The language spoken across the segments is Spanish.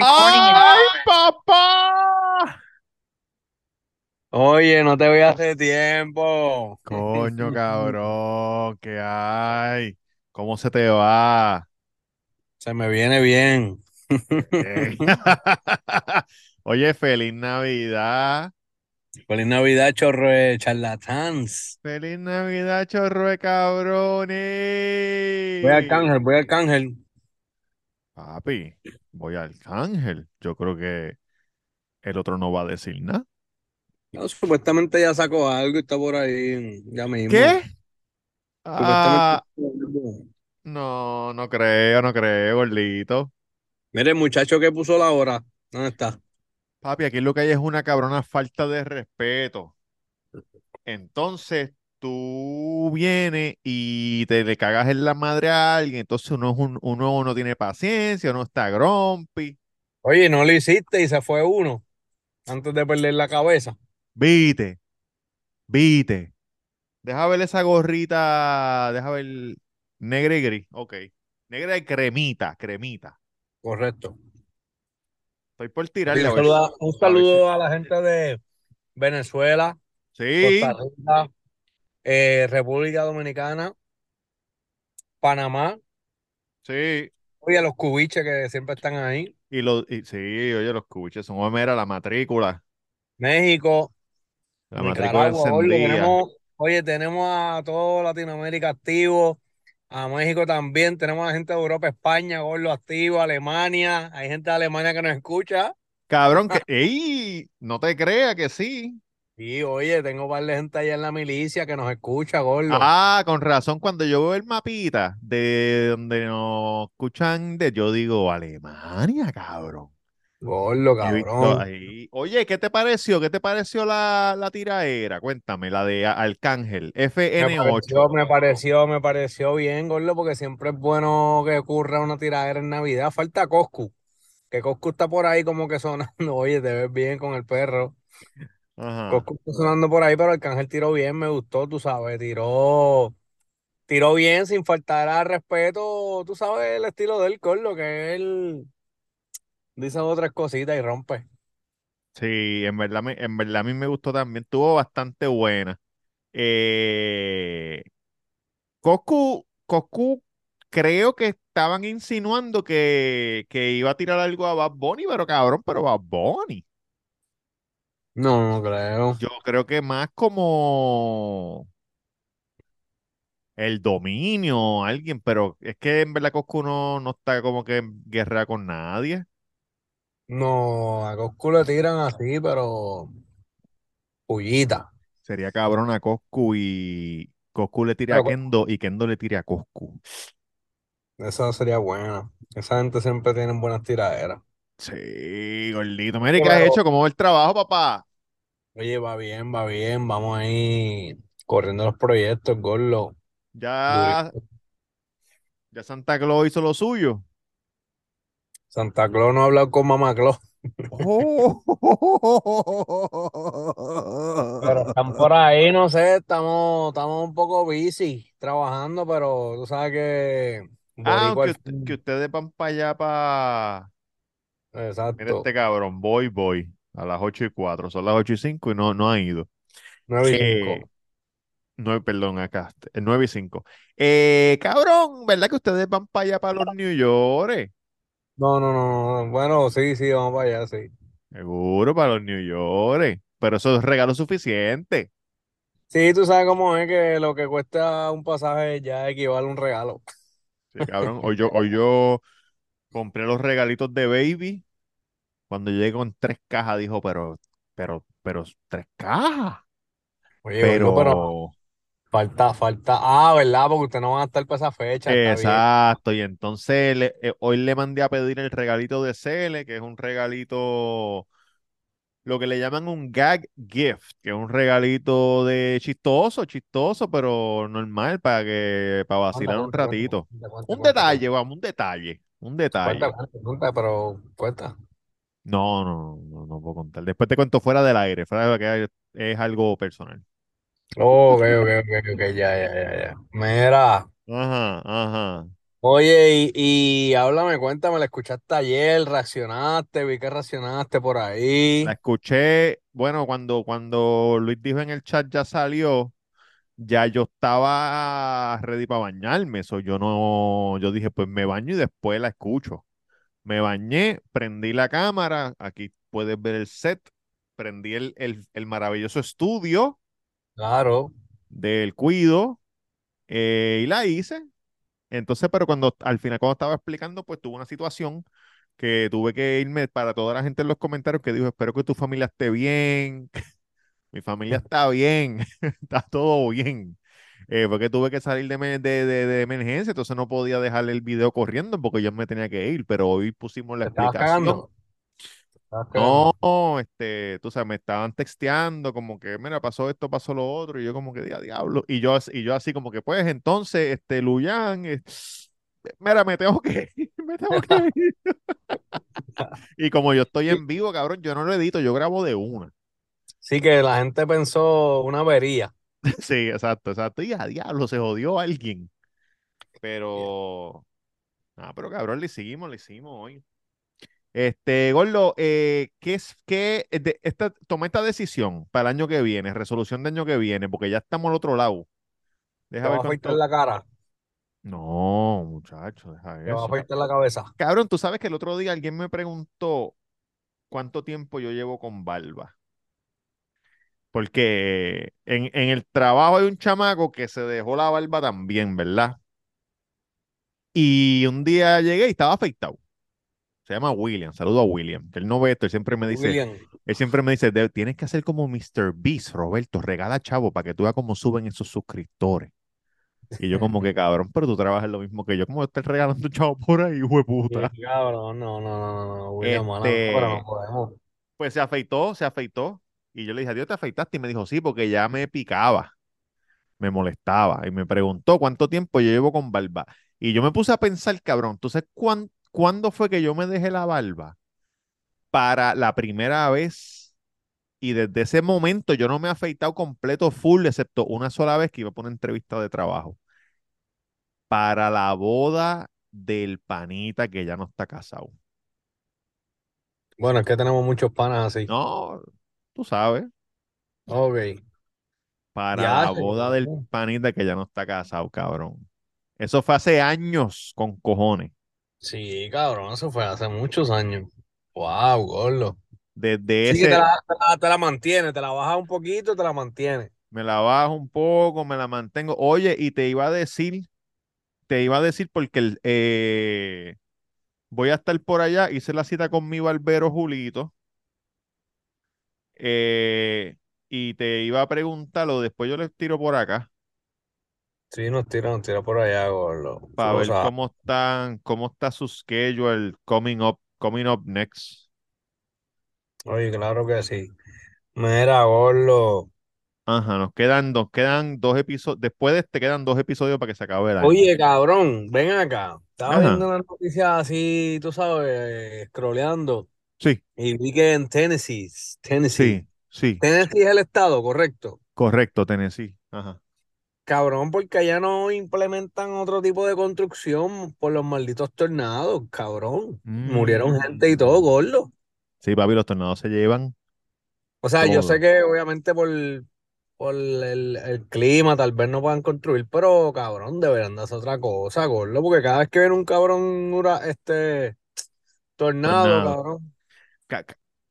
¡Ay, papá! Oye, no te voy hace tiempo. Coño, cabrón, ¿qué hay? ¿Cómo se te va? Se me viene bien. Oye, feliz Navidad. Feliz Navidad, chorro de charlatans. Feliz Navidad, chorro de cabrones. Voy al cángel, voy al cángel. Papi, voy al Arcángel. Yo creo que el otro no va a decir nada. No, supuestamente ya sacó algo y está por ahí ya mismo. ¿Qué? Ah, no, no creo, no creo, gordito. Mire, el muchacho que puso la hora, ¿dónde está? Papi, aquí lo que hay es una cabrona falta de respeto. Entonces, tú vienes y te le cagas en la madre a alguien, entonces uno, es un- uno no tiene paciencia, uno está grumpy. Oye, no lo hiciste y se fue uno antes de perder la cabeza. Vite, vite. Deja ver esa gorrita, deja ver negra y gris, ok. Negra y cremita, cremita. Correcto. Estoy por tirarle saludo, si- un a saludo a la gente de Venezuela, Costa Sí, Rica, eh, República Dominicana, Panamá, sí. oye, los cubiches que siempre están ahí, Y, lo, y sí, oye, los cuches son, mira, la matrícula, México, la matrícula encendida. tenemos, oye, tenemos a toda Latinoamérica activo, a México también, tenemos a gente de Europa, España, gordo activo, Alemania, hay gente de Alemania que nos escucha. Cabrón, que, ¡ey! No te creas que sí. Y oye, tengo un par de gente allá en la milicia que nos escucha, gordo. Ah, con razón, cuando yo veo el mapita de donde nos escuchan, de, yo digo, Alemania, cabrón. Gordo, cabrón. ahí. Oye, ¿qué te pareció? ¿Qué te pareció la, la tiraera? Cuéntame, la de Arcángel, Me FN8. pareció, me pareció, me pareció bien, gordo, porque siempre es bueno que ocurra una tiradera en Navidad. Falta Coscu, que Coscu está por ahí como que sonando. Oye, te ves bien con el perro. Ajá. Coscu está sonando por ahí, pero Arcángel tiró bien, me gustó, tú sabes, tiró, tiró bien sin faltar al respeto, tú sabes el estilo del gordo, que él dice otras cositas y rompe. Sí, en verdad, en verdad a mí me gustó también. Estuvo bastante buena. Eh, Coscu, Coscu, creo que estaban insinuando que, que iba a tirar algo a Bad Bunny, pero cabrón, pero Bad Bunny. No, no creo. Yo creo que más como el dominio, alguien, pero es que en verdad Coscu no, no está como que en guerra con nadie. No, a Coscu le tiran así, pero pullita. Sería cabrón a Coscu y Coscu le tira a Kendo y Kendo le tira a Coscu. Esa sería buena. Esa gente siempre tiene buenas tiraderas. Sí, gordito. Mire, ¿qué has hecho? ¿Cómo va el trabajo, papá? oye, va bien, va bien. Vamos ahí corriendo los proyectos, Gorlo. Ya, ya Santa Claus hizo lo suyo. Santa Claus no ha hablado con Mamá Claus, pero están por ahí, no sé, estamos, estamos un poco busy trabajando, pero tú sabes que Ah, que, que ustedes van para allá, para... Mira Exacto. este cabrón, voy, voy, a las 8 y 4, son las 8 y 5 y no, no ha ido. 9 y Eh, 5. nueve, perdón, acá, eh, 9 y 5. Eh, cabrón, ¿verdad que ustedes van para allá, para los New York? No, no, no, no. Bueno, sí, sí, vamos para allá, sí. Seguro, para los New York. Pero eso es regalo suficiente. Sí, tú sabes cómo es que lo que cuesta un pasaje ya equivale a un regalo. Sí, cabrón. Hoy yo, hoy yo compré los regalitos de Baby. Cuando llegué con tres cajas, dijo, pero, pero, pero, tres cajas. Oye, pero Pero, falta, falta. Ah, ¿verdad? Porque ustedes no van a estar para esa fecha, exacto. Y entonces le- eh, hoy le mandé a pedir el regalito de Cele, que es un regalito, lo que le llaman un gag gift, que es un regalito de chistoso, chistoso, pero normal, para que, para vacilar un ratito. Un detalle, vamos, un detalle, un detalle. cuenta, cuenta, pero cuenta. No, no, no, no puedo contar. Después te cuento fuera del aire, fuera de que es algo personal. Oh, ok, ok, ok, ok, ya, ya, ya, ya. Mira, Ajá, ajá. Oye, y, y háblame, cuéntame, ¿la escuchaste ayer? ¿Reaccionaste? Vi que reaccionaste por La ahí. escuché, bueno, cuando, cuando Luis dijo en el chat ya salió, ya yo estaba ready para bañarme. Eso yo no, yo dije, pues me baño y después la escucho. Me bañé, prendí la cámara, aquí puedes ver el set, prendí el, el, el maravilloso estudio Claro. del Cuido eh, y la hice. Entonces, pero cuando al final, cuando estaba explicando, pues tuve una situación que tuve que irme para toda la gente en los comentarios que dijo, espero que tu familia esté bien, mi familia está bien, está todo bien. Eh, porque tuve que salir de, de, de- de emergencia, entonces no podía dejar el video corriendo porque yo me tenía que ir, pero hoy pusimos la ¿Te estabas explicación. No, este, tú sabes, me estaban texteando como que, mira, pasó esto, pasó lo otro, y yo como que, "Dia- diablo, y yo, y yo así como que, pues, entonces, este, Luyan, eh, mira, me tengo que ir, me tengo que ir. Y como yo estoy en vivo, cabrón, yo no lo edito, yo grabo de una. Sí que la gente pensó una avería. Sí, exacto, exacto, y a diablo, se jodió alguien. Pero, ah, pero cabrón, le hicimos, le hicimos hoy. Este, Gordo, eh, ¿qué es que de, esta, toma esta decisión para el año que viene, resolución de año que viene, porque ya estamos al otro lado. Deja Te va ver a afeitar la cara, No, muchacho, deja te va a eso. Afeitar la cabeza. Cabrón, tú sabes que el otro día alguien me preguntó cuánto tiempo yo llevo con barba. Porque en, en el trabajo hay un chamaco que se dejó la barba también, ¿verdad? Y un día llegué y estaba afeitado. Se llama William, saludo a William, que él no ve esto, él siempre me dice, William, él siempre me dice, "De- tienes que hacer como Mr. Beast, Roberto, regala chavo para que tú veas cómo suben esos suscriptores. Y yo como que cabrón, pero tú trabajas lo mismo que yo, como estás regalando chavo por ahí, sí, hueputa. cabrón, no, no, no, no, no, William, pero no Este, pues se afeitó, se afeitó. Y yo le dije, adiós, te afeitaste. Y me dijo, sí, porque ya me picaba, me molestaba. Y me preguntó cuánto tiempo yo llevo con barba. Y yo me puse a pensar, cabrón, ¿tú sabes cuán- cuándo fue que yo me dejé la barba? Para la primera vez Y desde ese momento yo no me he afeitado completo full, excepto una sola vez que iba por una entrevista de trabajo. Para la boda del panita que ya no está casado. Bueno, es que tenemos muchos panas así. No, tú sabes. Ok. Para Ya, la boda del panita que ya no está casado, cabrón. Eso fue hace años con cojones. Sí, cabrón, eso fue hace muchos años. Wow, gordo. Desde Sí que te ese, la, te la, te la mantiene, te la baja un poquito, te la mantiene. me la bajo un poco, me la mantengo. Oye, y te iba a decir, te iba a decir porque el, eh, voy a estar por allá, hice la cita con mi barbero Julito. Eh, y te iba a preguntarlo, después yo les tiro por acá Sí, nos tira, nos tira por allá, gordo. Tú para ver cómo están, cómo está su schedule coming up, coming up next. Oye, claro que sí. Mira, gordo. Ajá, nos quedan, nos quedan dos episodios, después de este quedan dos episodios para que se acabe el año. Oye, cabrón, ven acá. Estaba Ajá, viendo una noticia así, tú sabes, scrolleando, sí, y vi que en Tennessee, Tennessee, sí, sí, Tennessee es el estado, correcto. correcto, Tennessee. Ajá. Cabrón, porque allá no implementan otro tipo de construcción por los malditos tornados, cabrón. Murieron gente y todo, Mm. gordo. Sí, papi, los tornados se llevan O sea, yo sé que obviamente por, por el, el clima tal vez no puedan construir, pero cabrón, deberán de hacer otra cosa, gordo, porque cada vez que viene un cabrón, este tornado, Tornado. cabrón, ca- ca-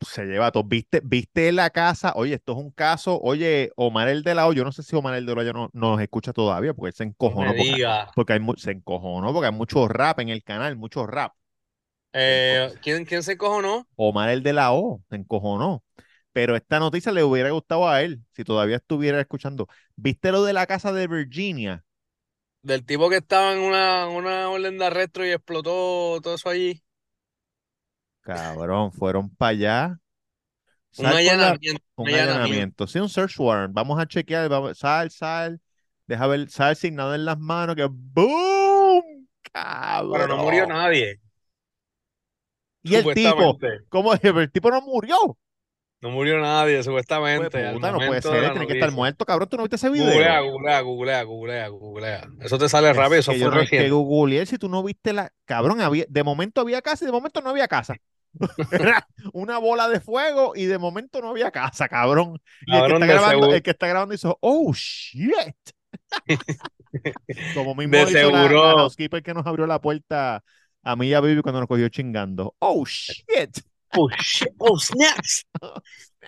se lleva todo. ¿Viste, viste la casa? Oye, esto es un caso. Oye, Omar el de la O, yo no sé si Omar el de la O ya no, no nos escucha todavía porque él se encojonó porque, porque hay se encojonó porque hay mucho rap en el canal, mucho rap. Eh, ¿quién, quién se cojonó? Omar el de la O se encojonó. Pero esta noticia le hubiera gustado a él si todavía estuviera escuchando. ¿Viste lo de la casa de Virginia? Del tipo que estaba en una, una orden de arresto y explotó todo eso allí. Cabrón, fueron para allá. Un la, allanamiento, un allanamiento. allanamiento. Sí, un search warrant. Vamos a chequear. Vamos, sal, sal. Deja ver, sal signado en las manos. Que ¡boom! Pero no murió Cabrón. nadie, Y el tipo. ¿cómo es? El tipo no murió. No murió nadie, Pues supuestamente. puta, no puede ser, la tiene que estar muerto, cabrón. ¿Tú no viste ese video? googlea, googlea, googlea, googlea, googlea. Eso te sale Es rápido, eso que yo fue no es que googleé si tú no viste la. Cabrón, había, de momento había casa y de momento no había casa. Era una bola de fuego y de momento no había casa, cabrón. Y el que está grabando, el que está grabando hizo, oh shit. Como mismo de hizo la, la seguro, housekeeper que nos abrió la puerta a mí y a Vivi cuando nos cogió chingando. Oh shit. Oh shit, oh snaps.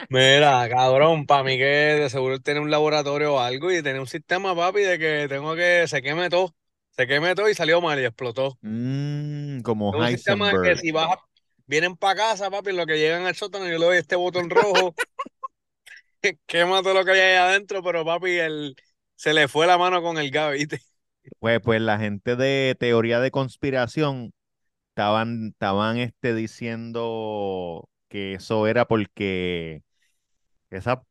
Mira, cabrón, para mí que de seguro tiene un laboratorio o algo y tiene un sistema, papi, de que tengo que se queme todo. Se queme todo y salió mal y explotó. Mm, como Es un sistema que Heisenberg. si vas a- vienen para casa, papi, lo que llegan al sótano, yo le doy este botón rojo, quema todo lo que hay ahí adentro, pero papi, el, se le fue la mano con el gas, ¿viste? Pues, pues la gente de teoría de conspiración estaban, estaban este, diciendo que eso era porque esa,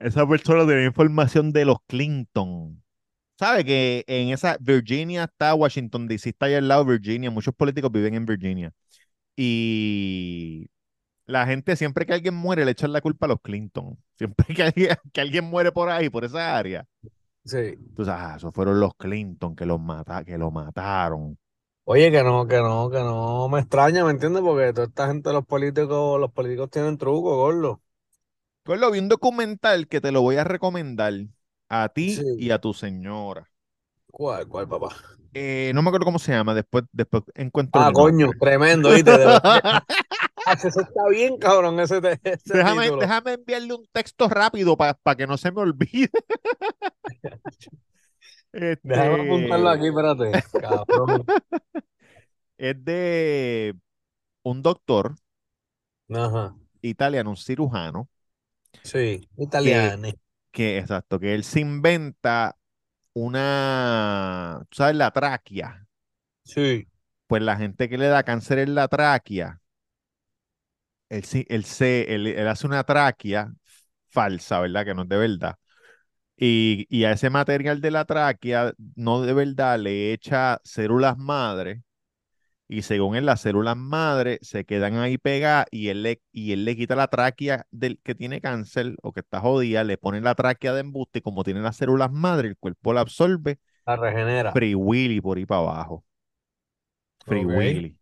esa persona tenía información de los Clinton. ¿Sabe que en esa Virginia está Washington DC, está ahí al lado de Virginia, muchos políticos viven en Virginia. Y la gente, siempre que alguien muere, le echan la culpa a los Clinton. Siempre que alguien, que alguien muere por ahí, por esa área. Sí. Sabes, ah, esos fueron los Clinton que, los mata, que lo mataron. Oye, que no, que no, que no me extraña, ¿me entiendes? Porque toda esta gente, los políticos, los políticos tienen truco, gordo. Recuerdo, vi un documental que te lo voy a recomendar a ti Sí. y a tu señora. ¿Cuál, cuál, papá? Eh, no me acuerdo cómo se llama, después, después encuentro Ah, coño, tremendo, ¿viste? Ah, ese está bien, cabrón, ese, te- ese Déjame, déjame enviarle un texto rápido para que no se me olvide. Déjame apuntarlo Este, aquí, espérate. Cabrón. es de un doctor Ajá. italiano, un cirujano, Sí, italiano. que, exacto, que él se inventa una, tú sabes, la tráquea. Sí. Pues la gente que le da cáncer en la tráquea, él, se, él, él hace una tráquea falsa, ¿verdad? Que no es de verdad. Y, y a ese material de la tráquea, no de verdad, le echa células madre. Y según él, las células madre se quedan ahí pegadas y él le, y él le quita la tráquea del que tiene cáncer o que está jodida, le pone la tráquea de embuste y como tiene las células madre, el cuerpo la absorbe, La regenera. Free Willy por ahí para abajo. Free. Willy.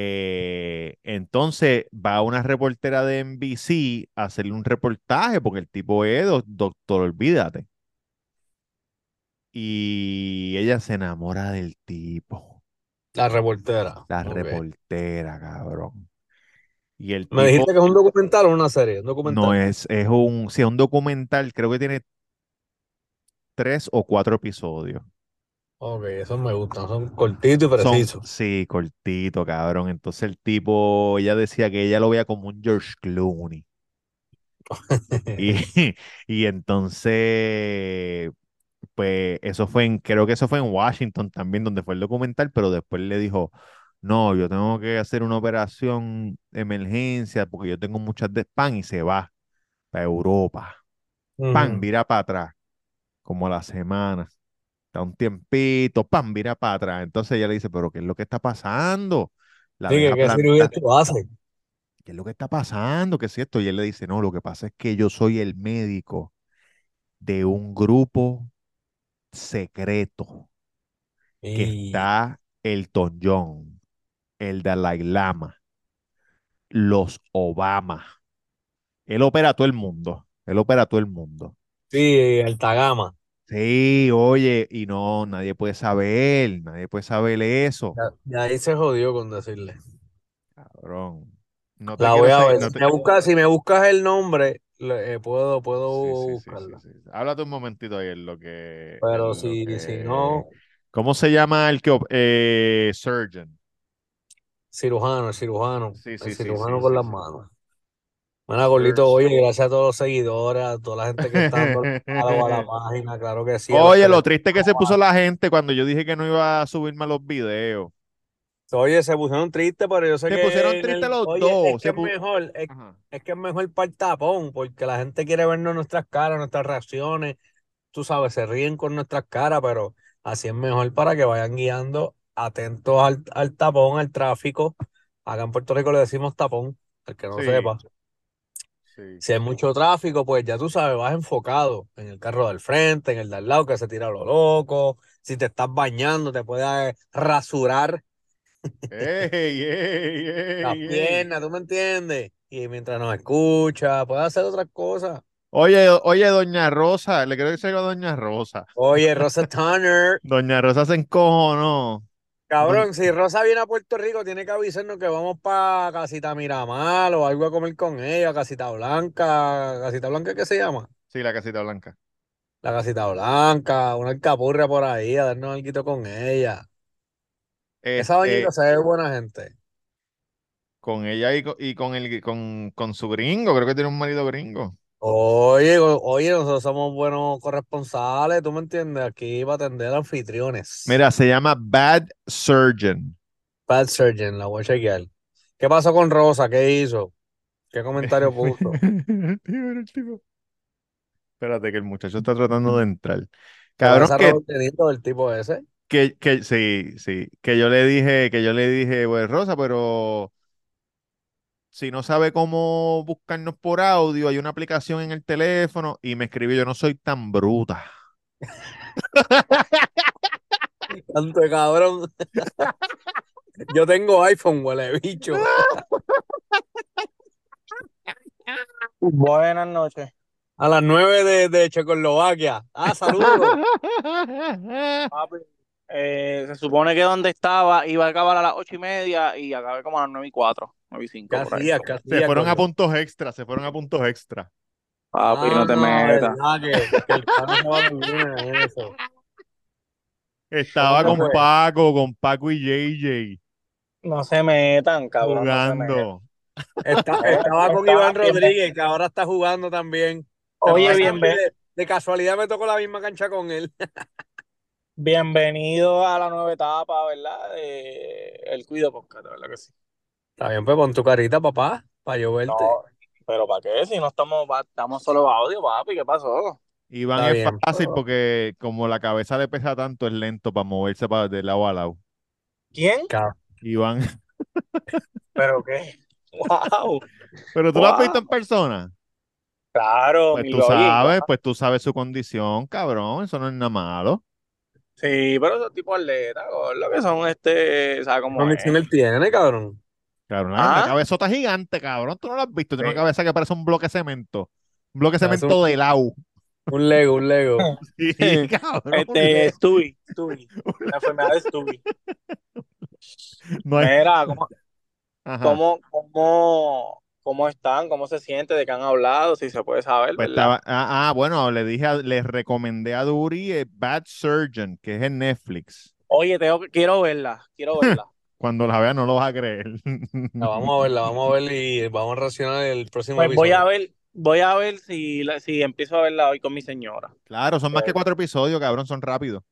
Eh, entonces va una reportera de NBC a hacerle un reportaje porque el tipo es doc- doctor, olvídate. Y ella se enamora del tipo, La reportera. la reportera, cabrón. Y el Me tipo dijiste que es un documental o una serie. Un no es, es un, sí, es un documental, creo que tiene tres o cuatro episodios. Ok, esos me gustan. Son cortitos y Son, precisos. sí, cortito, cabrón. Entonces el tipo, ella decía que ella lo veía como un George Clooney. Y, y entonces, pues eso fue en, creo que eso fue en Washington también, donde fue el documental, pero después le dijo, no, yo tengo que hacer una operación de emergencia porque yo tengo muchas de pan y se va para Europa. Pan, vira para atrás, como a la semana. Está un tiempito, pan, vira para atrás. Entonces ella le dice, pero ¿qué es lo que está pasando? La qué cirugía tú haces. ¿Qué es lo que está pasando? ¿Qué es esto? Y él le dice, no, lo que pasa es que yo soy el médico de un grupo secreto que está Elton John, el Dalai Lama, los Obama. Él opera a todo el mundo. Él opera a todo el mundo. sí, alta gama. Sí, oye, y no, nadie puede saber, nadie puede saber eso. Ya, ahí se jodió con decirle. Cabrón. No te La voy a ver. no Si te- me buscas, si me buscas el nombre, le- eh, puedo, puedo Sí, buscarla. sí, sí. Háblate un momentito ahí en lo que, Pero lo si, que- si no, ¿Cómo se llama el que eh, surgeon? cirujano, el cirujano. Sí, El cirujano con las manos. Bueno, Gordito, oye, gracias a todos los seguidores, a toda la gente que está a la página, claro que sí. Oye, lo triste que se puso la gente cuando yo dije que no iba a subirme los videos. Oye, se pusieron tristes, pero yo sé Se que pusieron en tristes el- los oye, dos, es que se es mejor, es que es mejor para el tapón, porque la gente quiere vernos nuestras caras, nuestras reacciones, tú sabes, se ríen con nuestras caras, pero así es mejor para que vayan guiando atentos al, al tapón, al tráfico. Acá en Puerto Rico le decimos tapón, al que no Sí. sepa. Sí. Si hay mucho tráfico, pues ya tú sabes, vas enfocado en el carro del frente, en el de al lado que se tira lo loco. Si te estás bañando, te puedes rasurar ¡Ey, ey, ey, ey! piernas, ¿tú me entiendes? Y mientras nos escucha, puedes hacer otras cosas. Oye, oye, doña Rosa, le quiero decir algo a doña Rosa. Oye, Rosa Tanner, Doña Rosa se encojonó. Cabrón, si Rosa viene a Puerto Rico, tiene que avisarnos que vamos para Casita Miramar o algo a comer con ella, Casita Blanca. ¿Casita Blanca qué se llama? Sí, la casita blanca. La Casita Blanca, una alcapurria por ahí, a darnos algo con ella. Esa doñita se ve buena gente. con ella y con, y con el con, con su gringo, creo que tiene un marido gringo. Oye, o- oye, nosotros somos buenos corresponsales, ¿tú me entiendes? Aquí va a atender anfitriones. Mira, se llama Bad Surgeon. Bad Surgeon, la voy a chequear. ¿Qué pasó con Rosa? ¿Qué hizo? ¿Qué comentario puso? El tipo, el tipo. Espérate, que el muchacho está tratando de entrar. Cabrón, que, del tipo ese. que, que sí, sí, que yo le dije, que yo le dije, pues Rosa, pero si no sabe cómo buscarnos por audio, hay una aplicación en el teléfono y me escribió, yo no soy tan bruta. Tanto cabrón. Yo tengo iPhone, huele bicho. Buenas noches. A las 9 de, de Checoslovaquia. Ah, saludos. Eh, se supone que donde estaba iba a acabar a las ocho y media y acabé como a las nueve y cuatro, nueve y cinco. ¿Qué por ahí. hacías? ¿Qué Se fueron a puntos extra, se fueron a puntos extra. Papi, no te Ah, metas. que, que el va eso. Estaba ¿Cómo con fue? Paco, con Paco y JJ No se metan, cabrón. no se metan. jugando. Está- estaba con Estaba Iván bien. Rodríguez, que ahora está jugando también. Oye, bien, de, de casualidad me tocó la misma cancha con él. bienvenido a la nueva etapa, ¿verdad? De el Cuido Podcast, de ¿verdad que sí? Está bien, pues pon tu carita, papá, para yo verte. No, pero ¿para qué? Si no estamos, pa- estamos solo audio, papi, ¿qué pasó? Iván Está es bien. fácil porque como la cabeza le pesa tanto, es lento para moverse para de lado a lado. ¿Quién? Iván, ¿Pero qué? ¡Wow! pero tú lo has visto en persona. Claro, Pues tú sabes, pues tú sabes su condición, cabrón, eso no es nada malo. Sí, pero esos tipos atletas, lo que son este, o sea, como condición él tiene, cabrón? Cabrón, una Ah. cabezota gigante, cabrón, tú no lo has visto, tiene Sí. una cabeza que parece un bloque de cemento. Un bloque de cemento un- de lado. Un Lego, un Lego. Sí, cabrón. este Stubby, Stubby, la enfermedad de Stubby. No hay- Mira, ¿cómo, Ajá. cómo, cómo, cómo están? ¿Cómo se siente? ¿De qué han hablado? Si se puede saber, Pues ah, ah, bueno, le dije, a- le recomendé a Duri eh, Bad Surgeon, que es en Netflix. Oye, tengo, que- quiero verla, quiero verla. Cuando la veas no lo vas a creer. La vamos a ver, la vamos a ver y vamos a reaccionar el próximo Pues voy a episodio. ver, voy a ver si, la- si empiezo a verla hoy con mi señora. Claro, son más que cuatro episodios, cabrón, son rápidos.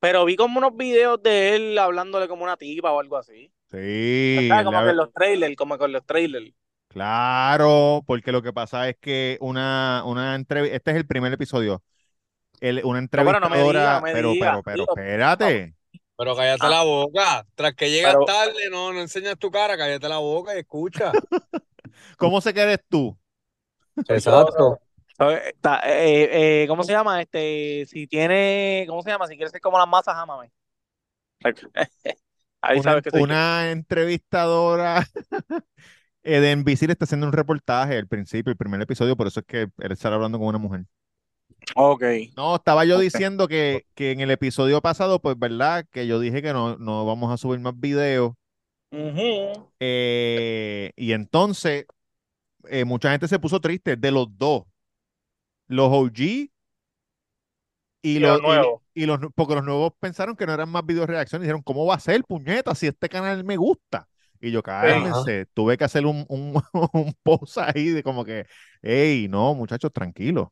Pero vi como unos videos de él hablándole como una tipa o algo así. Sí, ¿Sabes? le Como ha- con los trailers, como con los trailers. Claro, porque lo que pasa es que una, una entrevista, este es el primer episodio. El- una pero no me entrevistadora, diga, no me pero, diga, pero, pero, tío. espérate. Pero cállate Ah. la boca. Tras que llegas Pero- tarde, no, no enseñas tu cara, cállate la boca y escucha. ¿Cómo se que eres tú? Exacto. Eh, eh, ¿Cómo se llama? Este, si tiene, ¿cómo se llama? Si quieres ser como las masas, ámame. Ahí Una, sabes que soy yo. una entrevistadora eh, de NBC le está haciendo un reportaje al principio, el primer episodio, por eso es que él está hablando con una mujer. Ok. No, estaba yo diciendo que, que en el episodio pasado, pues, ¿verdad? Que yo dije que no, no vamos a subir más videos. Eh, y entonces, eh, mucha gente se puso triste de los dos. Los OG y, Y los, nuevos. y los, porque los nuevos pensaron que no eran más video reacciones. Dijeron, ¿cómo va a ser, puñeta, si este canal me gusta? Y yo, cálmense, tuve que hacer un, un, un post ahí de como que, hey, no, muchachos, tranquilos.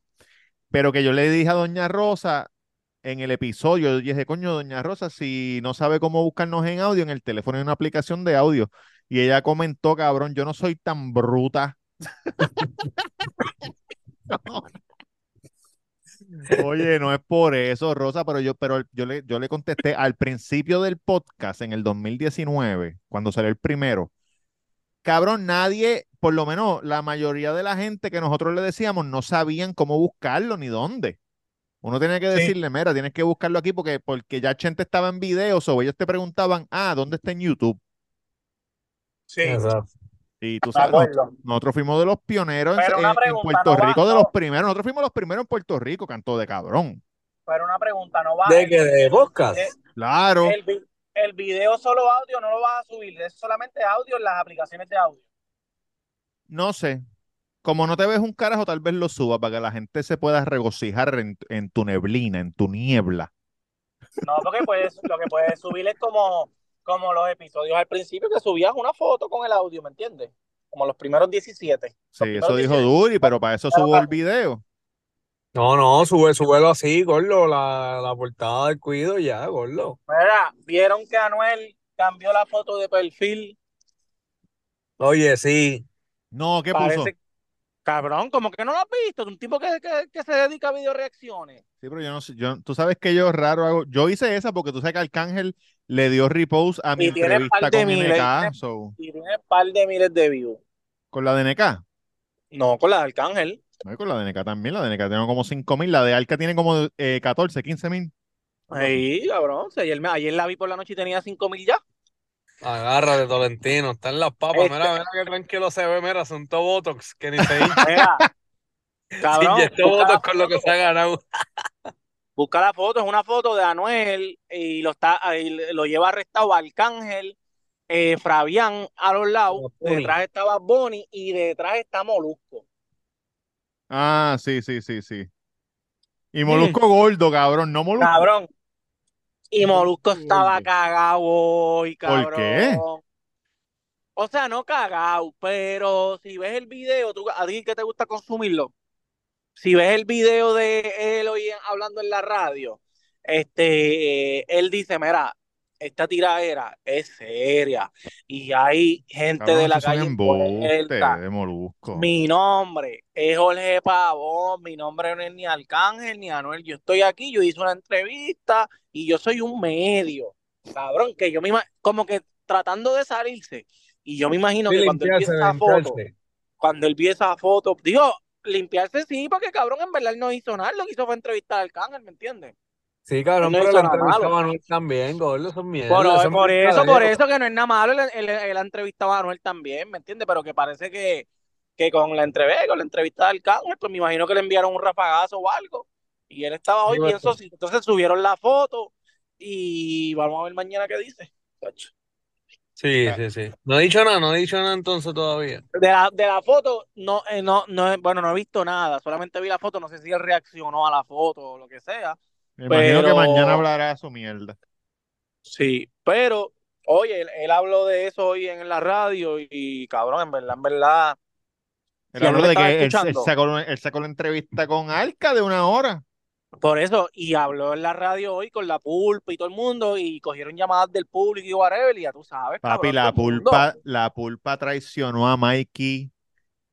Pero que yo le dije a Doña Rosa en el episodio, yo dije, coño, Doña Rosa, si no sabe cómo buscarnos en audio, en el teléfono hay una aplicación de audio. Y ella comentó, cabrón, yo no soy tan bruta. Oye, no es por eso, Rosa, pero yo, pero yo le, yo le contesté al principio del podcast, en el 2019, cuando salió el primero, cabrón, nadie, por lo menos la mayoría de la gente que nosotros le decíamos, no sabían cómo buscarlo ni dónde. Uno tenía que Sí. decirle, mira, tienes que buscarlo aquí porque, porque ya Chente estaba en videos o ellos te preguntaban, ah, ¿dónde está en YouTube? Sí, Exacto. Y tú sabes, nosotros fuimos de los pioneros en, Puerto no va- Rico, de los primeros. Nosotros fuimos los primeros en Puerto Rico, canto de cabrón. Pero una pregunta, ¿no va ¿De qué? ¿De podcast? el- Claro. El, el video solo audio no lo vas a subir, es solamente audio en las aplicaciones de audio. No sé. Como no te ves un carajo, tal vez lo suba para que la gente se pueda regocijar en, en tu neblina, en tu niebla. No, porque puedes, lo que puedes subir es como, como los episodios al principio que subías una foto con el audio, ¿me entiendes? Como los primeros 17. Los Sí, primeros eso dijo 17. Duri, pero para eso Pero subo para- el video. No, no, sube, súbelo así, gordo, la, la portada del cuido ya, gordo. Mira, vieron que Anuel cambió la foto de perfil. Oye, sí. No, ¿qué Parece, puso? cabrón, como que no lo has visto, un tipo que, que, que se dedica a video reacciones. Sí, pero yo no sé, yo, tú sabes que yo raro hago. Yo hice esa porque tú sabes que Arcángel le dio repost a mi Y tiene entrevista par de con miles, NK, tiene- so, Y tiene un par de miles de views. con la de NK. No, con la de Arcángel. No, y con la de NK también, la de NK tiene como 5 mil, la de Arca tiene como eh, 14, 15 mil. Sí, cabrón. si ayer, me- ayer la vi por la noche y tenía 5 mil ya. Agárrate, Tolentino. Están las papas. Este- Mira, mira qué tranquilo se ve. Mira, son todo botox que ni se hincha. Cabrón, la botox con lo que se ha ganado. Busca la foto, es una foto de Anuel y lo está ahí lo lleva arrestado Arcángel, eh, Fabián a los lados, detrás estaba Bonnie y detrás está Molusco. Ah, sí, sí, sí, sí. Y Molusco gordo, cabrón, no Molusco. Cabrón. Y Molusco estaba cagado hoy, ¿Por cabrón. qué? O sea, no cagado, pero si ves el video, tú, a ti que te gusta consumirlo, si ves el video de él hoy en- hablando en la radio, este, eh, él dice, mira, esta tiradera es seria y hay gente de la calle de Molusco. Mi nombre es Jorge Pavón, mi nombre no es ni Arcángel ni Anuel, yo estoy aquí, yo hice una entrevista y yo soy un medio, cabrón, que yo me ima- como que tratando de salirse. Y yo me imagino Sí, que cuando él limpiarse, esa foto, cuando él vio esa foto, digo, limpiarse sí, porque cabrón en verdad él no hizo nada, lo que hizo fue entrevistar a Arcángel, ¿me entiendes? Sí, cabrón, No pero la entrevista a Manuel también, gordo, son mierda. Por, eso es por eso, por eso que no es nada malo, él, ha entrevistado a Anuel también, ¿me entiendes? Pero que parece que, que con la entrevista, con la entrevista de Arcángel, pues me imagino que le enviaron un rafagazo o algo. Y él estaba hoy Sí, bien bueno. socito. Entonces subieron la foto y vamos a ver mañana qué dice. Chacho. Sí, sí, sí. No he dicho nada, no he dicho nada entonces todavía. De la, de la foto, no, eh, no, no, bueno, no he visto nada, solamente vi la foto, no sé si él reaccionó a la foto o lo que sea. Me imagino que mañana hablará su mierda. Sí, pero, oye, él, él habló de eso hoy en la radio y, y, cabrón, en verdad, en verdad, Él habló de que él, él escuchando. sacó, él sacó la entrevista con Arca de una hora. Por eso, y habló en la radio hoy con la pulpa y todo el mundo, y cogieron llamadas del público y whatever, y ya tú sabes, Papi, cabrón, la pulpa, la pulpa traicionó a Mikey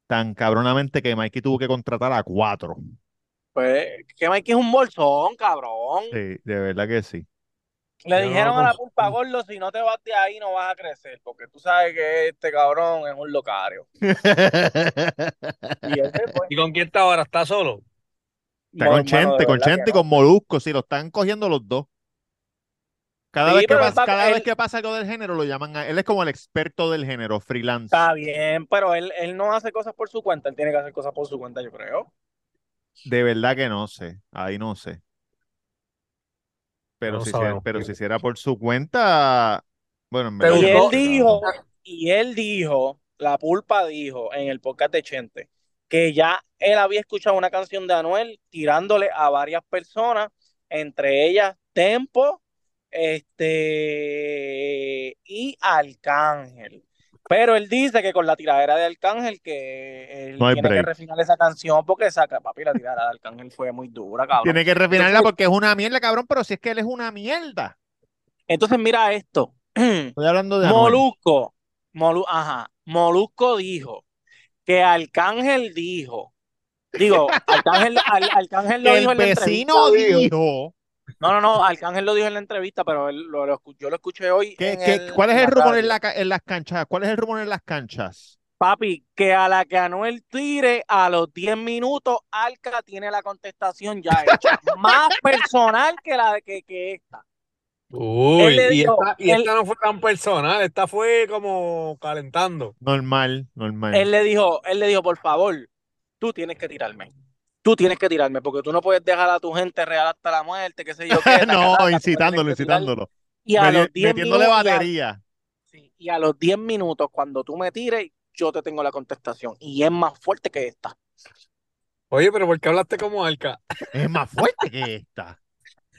tan cabronamente que Mikey tuvo que contratar a cuatro. Pues, que Mikey es un bolsón, cabrón. Sí, de verdad que sí. Le Yo dijeron a la pulpa, gordo, si no te vas de ahí no vas a crecer, porque tú sabes que este cabrón es un locario. Y. ¿Y con quién está ahora? ¿Está solo? Está con Chente, con Chente y con Molusco, sí, lo están cogiendo los dos. Cada, Sí, vez que pero pasa, cada él- vez que pasa algo del género lo llaman a él es como el experto del género, freelance. Está bien, pero él, él no hace cosas por su cuenta, él tiene que hacer cosas por su cuenta, yo creo. De verdad que no sé, ahí no sé. Pero No si, sabemos. hiciera- pero si hiciera por su cuenta, bueno, en Te verdad Y él dijo, y él dijo, la pulpa dijo en el podcast de Chente, que ya él había escuchado una canción de Anuel tirándole a varias personas, entre ellas Tempo, este y Arcángel. Pero él dice que con la tiradera de Arcángel que él No tiene que refinar esa canción porque saca, papi, la tiradera de Arcángel fue muy dura, cabrón. Tiene que refinarla porque es una mierda, cabrón, pero si es que él es una mierda. Entonces mira esto. Estoy hablando de. Molusco, Molu- ajá, Molusco dijo que Arcángel dijo, digo, Arcángel, Al- Arcángel lo dijo El en la vecino entrevista, dijo No, no, no, Arcángel lo dijo en la entrevista, pero él, lo, lo escu- yo lo escuché hoy. ¿Qué- en qué- el- ¿Cuál es el rumor en, la en las canchas? ¿Cuál es el rumor en las canchas? Papi, que a la que Anuel tire a los 10 minutos, Alca tiene la contestación ya hecha. Más personal que la de que, que esta. Uy, y, esta, y él- esta no fue tan personal, esta fue como calentando. Normal, normal. Él le dijo, él le dijo, por favor, tú tienes que tirarme. Tú tienes que tirarme, porque tú no puedes dejar a tu gente real hasta la muerte, qué sé yo qué. no, taca, incitándolo, incitándolo. Y a los 10 metiéndole minutos, y a- batería. sí, y a los 10 minutos, cuando tú me tires, yo te tengo la contestación. Y es más fuerte que esta. Oye, pero ¿por qué hablaste como Alca? Es más fuerte que esta.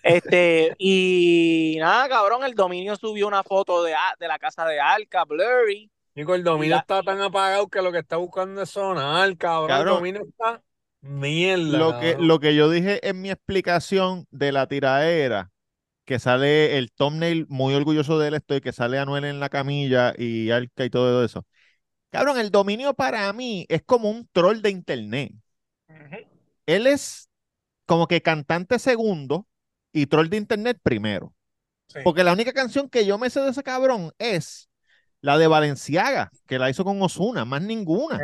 Este, y nada, cabrón, el dominio subió una foto de, de la casa de Alca, Blurry. Chico, el dominio la- está tan apagado que lo que está buscando es sonar, cabrón. Cabrón. El dominio está mierda. Lo que, lo que yo dije en mi explicación de la tiradera, que sale el thumbnail, muy orgulloso de él estoy, que sale Anuel en la camilla y Arca y todo eso. Cabrón, el dominio para mí es como un troll de internet. Él es como que cantante segundo y troll de internet primero. Sí. Porque la única canción que yo me sé de ese cabrón es la de Valenciaga, que la hizo con Osuna, más ninguna.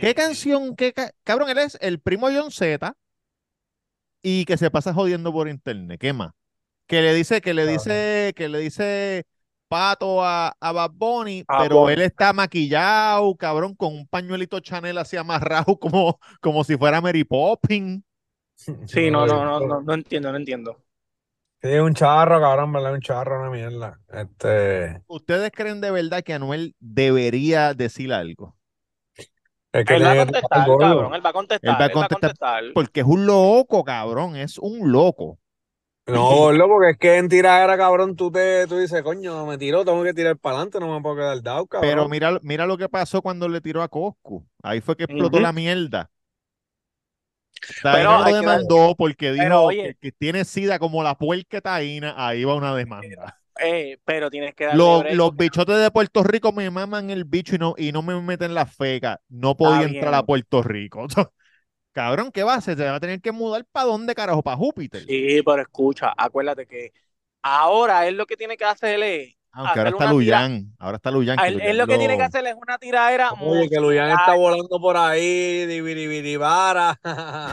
¿Qué canción? Qué ca- Cabrón, él es el primo John Z y que se pasa jodiendo por internet. ¿Qué más? Que le dice, que le dice, que le dice pato a, a Bad Bunny, pero él está maquillado, cabrón, con un pañuelito Chanel así amarrado como, como si fuera Mary Poppins. Sí, no, no, no, no, no entiendo, no entiendo. Sí, es un charro, cabrón, ¿verdad? Un charro, una mierda. Este. ¿Ustedes creen de verdad que Anuel debería decir algo? Es que Él va a contestar, cabrón, él va a contestar, Él va a contestar. contestar. Porque es un loco, cabrón, es un loco. No, gordo, porque es que en tiradera, cabrón, tú te tú dices, coño, me tiró, tengo que tirar para adelante, no me puedo quedar dado, cabrón. Pero mira, mira lo que pasó cuando le tiró a Coscu. Ahí fue que explotó la mierda. Pero lo demandó porque dijo Pero, oye. que, que tiene sida como la puerca taína. Ahí va una demanda. Eh, pero tienes que darle Los, break los porque- bichotes de Puerto Rico me maman el bicho y no, y no me meten la feca. No podía entrar a Puerto Rico. Cabrón, ¿qué va a hacer? Se va a tener que mudar para dónde, carajo, para Júpiter. Sí, pero escucha, acuérdate que ahora él lo que tiene que hacer es Aunque ahora está Luyan. Ahora está Luyan. él, él lo que tiene que hacer es una tiradera Oye, que Luyan está volando por ahí, diviribiribara.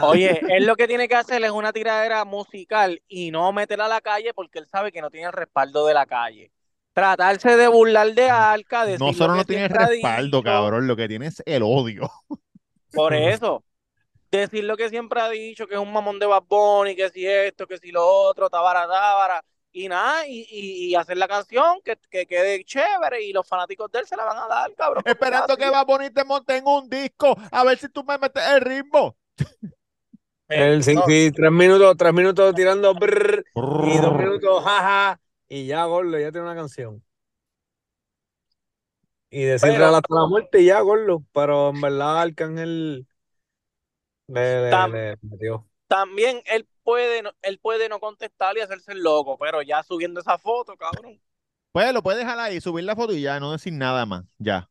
Oye, él lo que tiene que hacer es una tiradera musical y no meterla a la calle porque él sabe que no tiene el respaldo de la calle. Tratarse de burlar de Arca, decir No lo solo no tiene respaldo, dicho, cabrón. Lo que tiene es el odio. Por eso, decir lo que siempre ha dicho, que es un mamón de Bad Bunny, que si esto, que si lo otro, tabara, tabara, y nada, y, y, y hacer la canción que, que quede chévere y los fanáticos de él se la van a dar, cabrón. Esperando es que va a poner te monte en un disco. A ver si tú me metes el ritmo. Sí, tres minutos, tres minutos tirando brrr, y dos minutos jaja, y ya, gordo, ya tiene una canción. Y decir Pero- real hasta la muerte y ya, gordo. Pero en verdad, Arcángel le, le- Tam- le metió. También él puede, no- él puede no contestar y hacerse el loco, pero ya subiendo esa foto, cabrón. Pues lo puedes dejar ahí, subir la foto y ya, no decir nada más. Ya.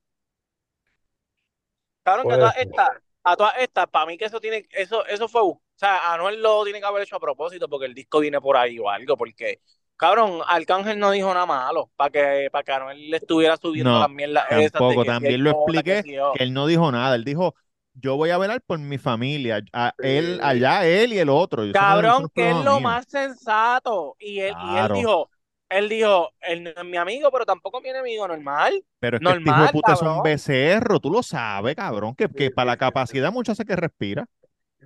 Cabrón, que a Puede todas estas, a todas estas, para mí que eso tiene, eso, eso fue, o sea, Anuel lo tiene que haber hecho a propósito porque el disco viene por ahí o algo, porque, cabrón, Arcángel no dijo nada malo para que, para que Anuel le estuviera subiendo No, las mierdas esas de Tampoco, que también lo expliqué que él no dijo nada. Él dijo, yo voy a velar por mi familia. A él, allá él y el otro. Cabrón, que es lo mío. más sensato. Y él, y él dijo, él dijo, él no es mi amigo, pero tampoco mi enemigo, normal. Pero es que este hijo de normal, puta es un cabrón. becerro, tú lo sabes, cabrón, que, que para la capacidad mucho hace que respira.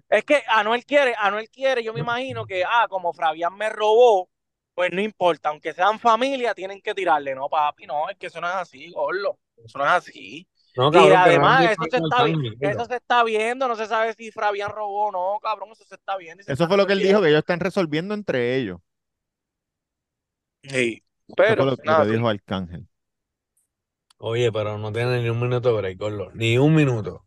Es que Anuel quiere, Anuel quiere, yo me imagino que, ah, como Fabián me robó, pues no importa, aunque sean familia, tienen que tirarle, no, papi, no, es que eso no es así, gordo, eso no es así. No, Y cabrón, que además, es eso se, está, eso se está viendo, no se sabe si Fabián robó o no, cabrón, eso se está viendo. Eso está fue lo que él dijo, que ellos están resolviendo entre ellos. Sí, Eso pero, fue lo, lo nada, que dijo Arcángel. Oye, pero no tiene ni un minuto break, gordo. Ni un minuto.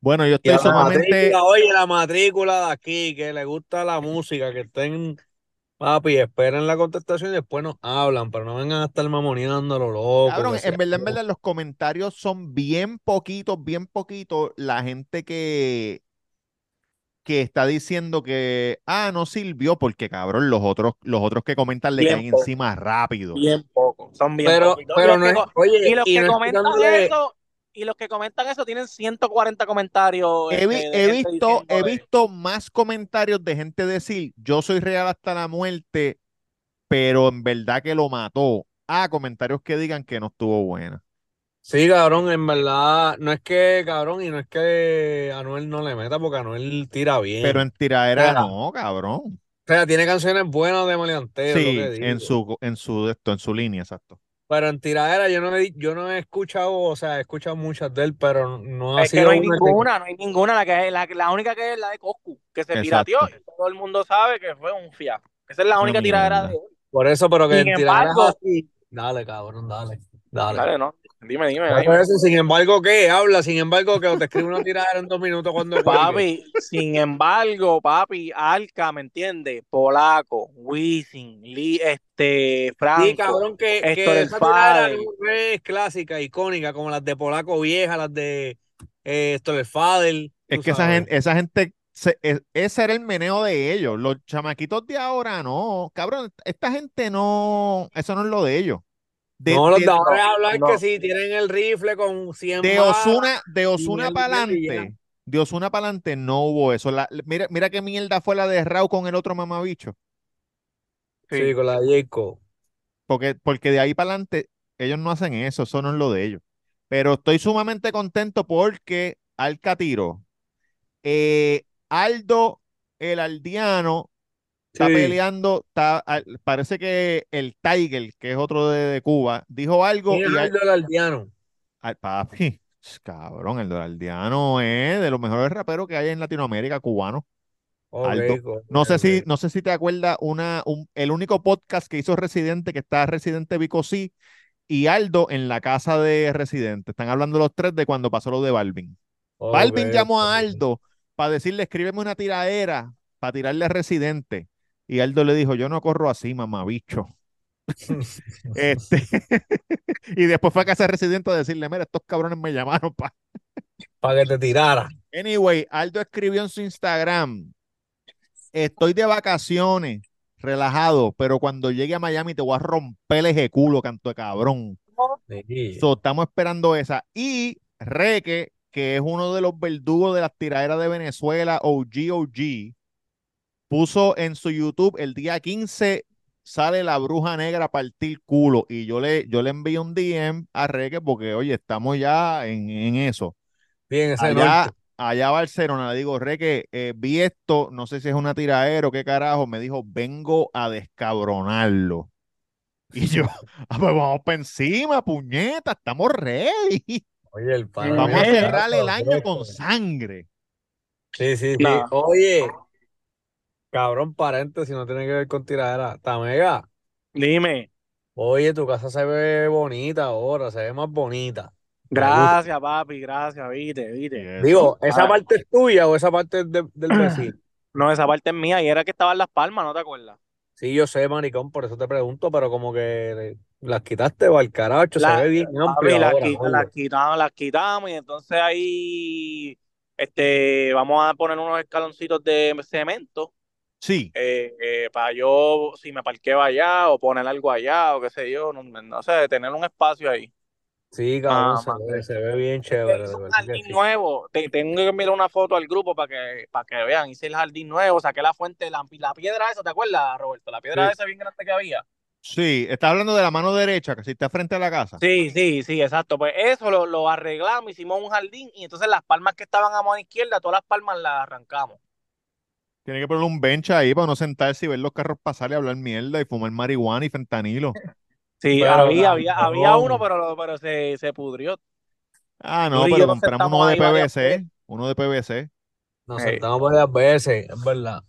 Bueno, yo estoy la sumamente... matrícula, oye, la matrícula de aquí, que le gusta la música, que estén, papi, esperen la contestación y después nos hablan, pero no vengan a estar mamoneando a lo loco. Cabrón, en verdad, en verdad, los comentarios son bien poquitos, bien poquitos. La gente que, que está diciendo que, ah, no sirvió porque, cabrón, los otros, los otros que comentan le Bien caen poco. encima rápido. Bien poco. Son bien Pero, poquitos. pero no es, oye, y los y que no comentan eso, y los que comentan eso tienen 140 comentarios. He, vi- este, he visto, he visto más comentarios de gente decir, yo soy real hasta la muerte, pero en verdad que lo mató. Ah, comentarios que digan que no estuvo buena. Sí, cabrón, en verdad, no es que, cabrón, y no es que Anuel no le meta, porque Anuel tira bien. Pero en tiradera no, cabrón. O sea, tiene canciones buenas de maleanteo, Sí, lo que digo. en su, en su, esto, en su línea, exacto. Pero en tiradera yo no he, yo no he escuchado, o sea, he escuchado muchas de él, pero no ha Es que sido no hay ninguna, no hay ninguna. La, que, la, la única que es la de Coscu, que se pirateó todo el mundo sabe que fue un fiasco. Esa es la única tiradera de hoy. Por eso, pero que Sin en tiradera embargo- así. Dale, cabrón, dale. Dale. Dale, no. Dime, dime. Eso, sin embargo, ¿qué? Habla, sin embargo, que te escribe una tiradera en dos minutos cuando. Papi, sin embargo, papi, Alca, ¿me entiendes? Polaco, Wisin, Lee, este, Franco. Sí, cabrón, que, que esa no es clásica, icónica, como las de Polaco Vieja, las de eh, Héctor el Fader. Es que esa gente, esa gente, se- e- ese era el meneo de ellos. Los chamaquitos de ahora no. Cabrón, esta gente no, eso no es lo de ellos. De, no, los de- de ahora es hablar no. que sí, tienen el rifle con 100 de. Osuna, de Osuna para adelante, de Osuna para adelante no hubo eso. La- mira, mira qué mierda fue la de Raúl con el otro mamabicho. Sí, con la Jacob. Porque, porque de ahí para adelante ellos no hacen eso, eso no es lo de ellos. Pero estoy sumamente contento porque Alca tiró. Eh, Aldo, el aldeano, está Sí. peleando. Está, parece que el Tiger, que es otro de, de Cuba, dijo algo ¿Quién es y el Aldeano? al- papi, cabrón, el aldeano es de los mejores raperos que hay en Latinoamérica, cubano. Ok, Aldo. co- No sé si, no sé si te acuerdas una, un- el único podcast que hizo Residente, que está Residente Vico sí, y Aldo en la casa de Residente. Están hablando los tres de cuando pasó lo de Balvin. Balvin llamó a. Aldo para decirle, escríbeme una tiradera para tirarle a Residente. Y Aldo le dijo, yo no corro así, mamabicho. Este, y después fue a casa de Residente a decirle, mira, estos cabrones me llamaron para... Para que te tirara. Anyway, Aldo escribió en su Instagram, estoy de vacaciones, relajado, pero cuando llegue a Miami te voy a romper el culo, canto de cabrón. Sí. So, estamos esperando esa. Y Reque, que es uno de los verdugos de las tiraderas de Venezuela, OG OG, puso en su YouTube el día 15 sale la bruja negra a partir culo. Y yo le, yo le envío un DM a Reque porque, oye, estamos ya en, en eso. Bien, ese Allá, norte. allá a Barcelona, le digo, Reque, eh, vi esto, no sé si es una tiradera o qué carajo, me dijo, vengo a descabronarlo. Y yo, ah, pues vamos para encima, puñeta, estamos ready. Oye, el pana. Vamos a cerrar el año con sangre. Sí, sí, sí. No. Oye, cabrón, paréntesis, no tiene que ver con tiradera. Tamega, Dime. oye, tu casa se ve bonita ahora, se ve más bonita. Gracias, papi, gracias, viste, viste. Digo, ¿esa Ah. parte es tuya o esa parte es de- del vecino? No, esa parte es mía y era que estaba en Las Palmas, ¿no te acuerdas? Sí, yo sé, maricón, por eso te pregunto, pero como que las quitaste al caracho, La- se ve bien amplio quita- las quitamos, las quitamos y entonces ahí este, vamos a poner unos escaloncitos de cemento Sí, eh, para yo, si me parqueo allá o poner algo allá o qué sé yo, no, no sé, tener un espacio ahí. Sí, cabrón, Ah, se ve, se ve bien chévere, Hice un jardín sí. nuevo, te- tengo que enviar una foto al grupo para que, para que vean, hice el jardín nuevo, saqué la fuente, la, la piedra esa, ¿te acuerdas, Roberto? La piedra Sí. esa bien grande que había. sí, está hablando de la mano derecha, que si está frente a la casa. Sí, sí, sí, exacto. Pues eso lo, lo arreglamos, hicimos un jardín y entonces las palmas que estaban a mano izquierda, todas las palmas las arrancamos. Tiene que poner un bench ahí para no sentarse y ver los carros pasar y hablar mierda y fumar marihuana y fentanilo. Sí, Pero, había, había, había uno, pero, pero se, se pudrió. Ah, no, pero compramos sentamos uno de PVC, uno de PVC. Nos Ey. sentamos varias veces, es verdad.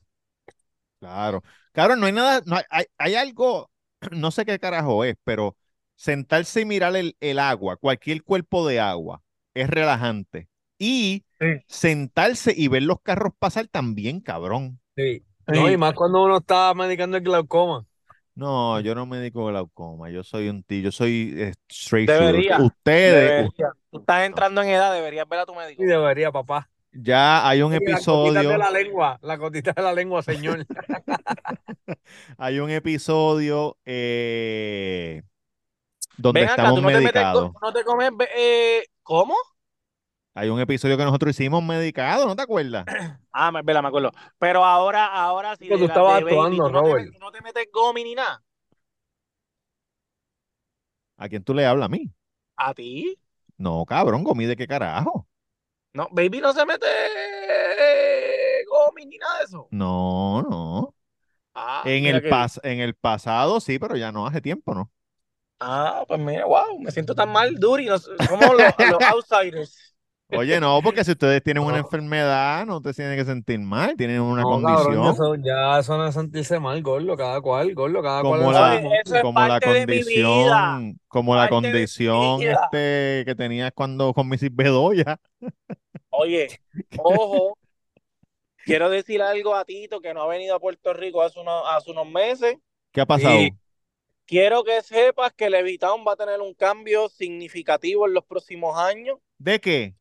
Claro. Cabrón, no hay nada, no hay, hay, hay algo, no sé qué carajo es, pero sentarse y mirar el, el agua, cualquier cuerpo de agua, es relajante. Y Sí. sentarse y ver los carros pasar también, cabrón. Sí. No, y más cuando uno está medicando el glaucoma. No, yo no me dedico a glaucoma, yo soy un tío, yo soy eh, straight shooter. Debería, Ustedes, Debería. Tú estás entrando en edad, deberías ver a tu médico. Sí, debería, papá. Ya hay un Y la de episodio, la lengua, la cotita de la lengua, señor. hay un episodio eh, donde Ven acá, estamos tú no te metes, medicados. co- no te comes, eh, ¿cómo? Hay un episodio que nosotros hicimos medicados, ¿no te acuerdas? Ah, me, me acuerdo. Pero ahora, ahora sí, Pero tú estabas actuando, tú no te, Robert. tú no te metes gomi ni nada. ¿A quién tú le hablas a mí? ¿A ti? No, cabrón, comí de qué carajo. No, baby no se mete gomi ni nada de eso. No, no. Ah, En el, que- pas en el pasado sí, pero ya no hace tiempo, ¿no? Ah, pues mira, wow, me siento tan mal, Duri. nos- somos los, los outsiders. Oye, no, porque si ustedes tienen una enfermedad, no te tienen que sentir mal, tienen una No, condición. cabrón, eso, ya eso no es sentirse mal, gordo, cada cual, gordo, cada cual como su la, es como la condición, como la Parte condición este que tenías cuando con Mrs. Bedoya. Oye, ojo, quiero decir algo a Tito que no ha venido a Puerto Rico hace unos, hace unos meses. ¿Qué ha pasado? Quiero que sepas que Levitown va a tener un cambio significativo en los próximos años. ¿De qué?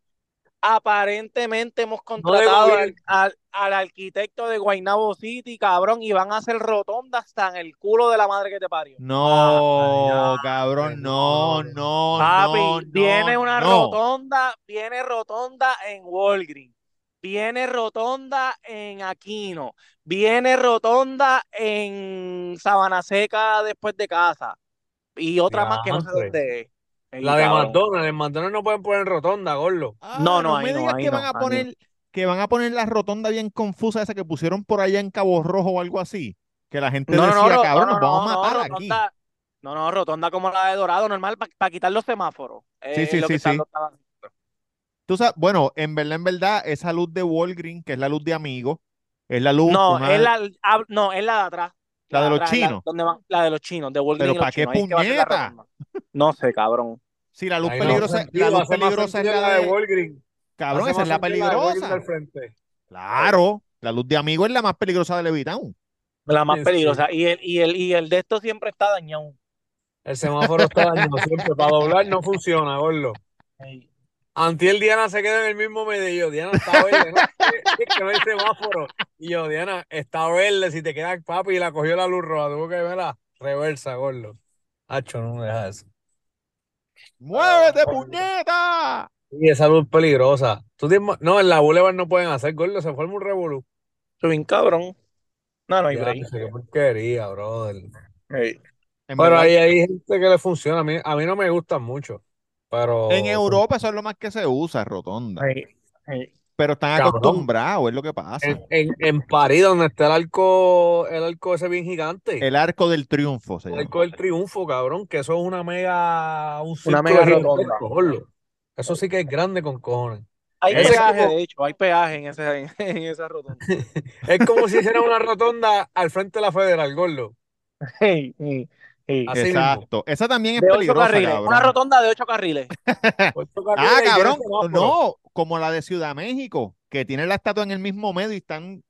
Aparentemente hemos contratado al, al- al arquitecto de Guaynabo City, cabrón, y van a hacer rotonda hasta en el culo de la madre que te parió. No, Ah, cabrón, no, no, no, Papi, no, no, viene una no. rotonda, viene rotonda en Walgreens, viene rotonda en Aquino, viene rotonda en Sabana Seca después de casa y otra más que no sé dónde es. Ey, La de cabrón. McDonald's, en McDonald's no pueden poner rotonda, gordo. Ah, No, no, ahí me no, digas ahí que no, van a ahí no. poner, que van a poner la rotonda bien confusa esa que pusieron por allá en Cabo Rojo o algo así. Que la gente No, no, decía, no, cabrón, no, nos no, vamos a no, matar aquí. rotonda, no, no, rotonda como la de Dorado, normal, para quitar los semáforos. Sí, Eh, sí, lo sí, sí. Tú sabes, bueno, en verdad, en verdad, esa luz de Walgreen, que es la luz de amigos, es la luz, No, una- es la, ah, no, es la de atrás. La de los la- chinos. donde van- la de los chinos, de Walgreens Pero y los ¿pa' qué la puñeta? No sé, cabrón. si la luz no peligrosa, la luz peligrosa es la de, Walgreens. cabrón, esa más es la la de peligrosa. Claro, la luz de amigos es la más peligrosa de Levitown. La más peligrosa. Y el, y el, y el de esto siempre está dañado. El semáforo está dañado siempre. Para doblar no funciona, gordo. Antiel Diana se queda en el mismo medio. Diana está verde, ¿no? Es que no hay semáforo. Y yo, Diana, está verde. Si te queda papi y la cogió la luz roja, tuvo que verla reversa, gordo. Hacho, no me deja eso. ¡Muévete, Ah, puñeta! Y esa luz peligrosa. Tú tienes- No, en la Boulevard no pueden hacer, gordo. Se forma un revolú. Soy bien cabrón. No, no hay Ya, break. qué porquería, brother. Ey. En, Pero ahí hay gente que le funciona. A mí, a mí no me gustan mucho. Pero. en Europa eso es lo más que se usa, rotonda. Pero están Cabrón. acostumbrados, es lo que pasa. En, en, en París, donde está el arco, el arco ese bien gigante. El arco del triunfo se El llama. arco del triunfo, cabrón, que eso es una mega, un Una mega rotonda. Eso sí que es grande con cojones. Hay Ese peaje, como- de hecho, hay peaje en, ese, en esa rotonda. Es como si hiciera una rotonda al frente de la Federal, gordo. Ey, ey, Exacto. Esa también es De peligrosa, carriles. cabrón. Una rotonda de ocho carriles. Ocho Ah, carriles cabrón. No, como la de Ciudad México, que tiene la estatua en el mismo medio y están.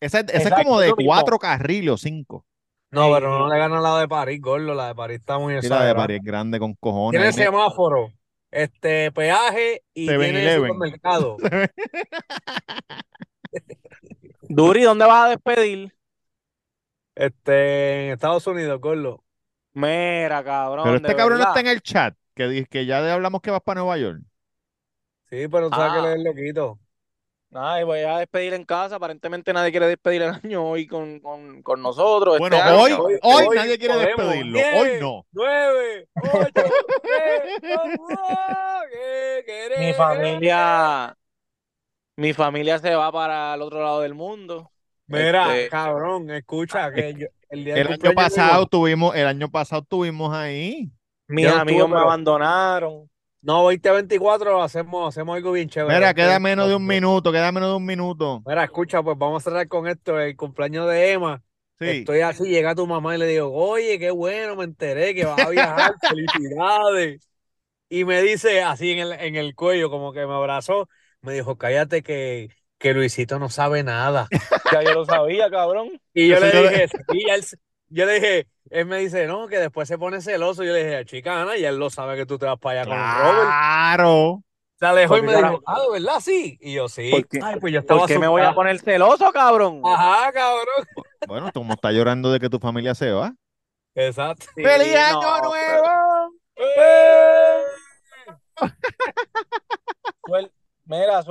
Esa, esa es como de cuatro carriles o cinco. No, pero no le gana la de París, gordo. La de París está muy Y la de. París es grande con cojones. Tiene semáforo, este, peaje y tiene 7-Eleven. supermercado. Duri, ¿dónde vas a despedir? Este, en Estados Unidos, gordo. Mira, cabrón. Pero este cabrón no está en el chat, que, que ya hablamos que vas para Nueva York. Sí, pero tú sabes Ah. que él es loquito. Ay, voy a despedir en casa. Aparentemente nadie quiere despedir el año hoy con, con, con nosotros. Bueno, este año. hoy, Hoy- hoy hoy nadie quiere podemos. despedirlo. Hoy no. Nueve, ocho, tres, dos, uno, que queremos. Mi familia, mi familia se va para el otro lado del mundo. Mira, Este- cabrón, escucha que yo- el día El año cumpleaños pasado tuvimos, el año pasado tuvimos ahí. Mis Yo amigos estuve, me pero- abandonaron. No, 2024 hacemos, hacemos algo bien chévere. Mira, queda menos de un minuto, queda menos de un minuto. Mira, escucha, pues vamos a cerrar con esto, el cumpleaños de Emma. Sí. Estoy así, llega tu mamá y le digo, oye, qué bueno, me enteré que vas a viajar, felicidades. Y me dice así en el, en el cuello, como que me abrazó, me dijo, cállate que, que Luisito no sabe nada. Ya yo lo sabía, cabrón. Y yo le yo le- dije, sí, él, yo le dije, él me dice, no, que después se pone celoso. Yo le dije, chica, Ana, y él lo sabe que tú te vas para allá con Robert. Claro. Se alejó y me dijo, ah, ¿de verdad? Sí. Y yo, sí. Ay, pues yo estaba ¿Por qué me voy a poner celoso, cabrón? Ajá, cabrón. Bueno, como está llorando de que tu familia se va. Exacto. Sí, ¡Feliz año no, nuevo! pero- Suel- Mira,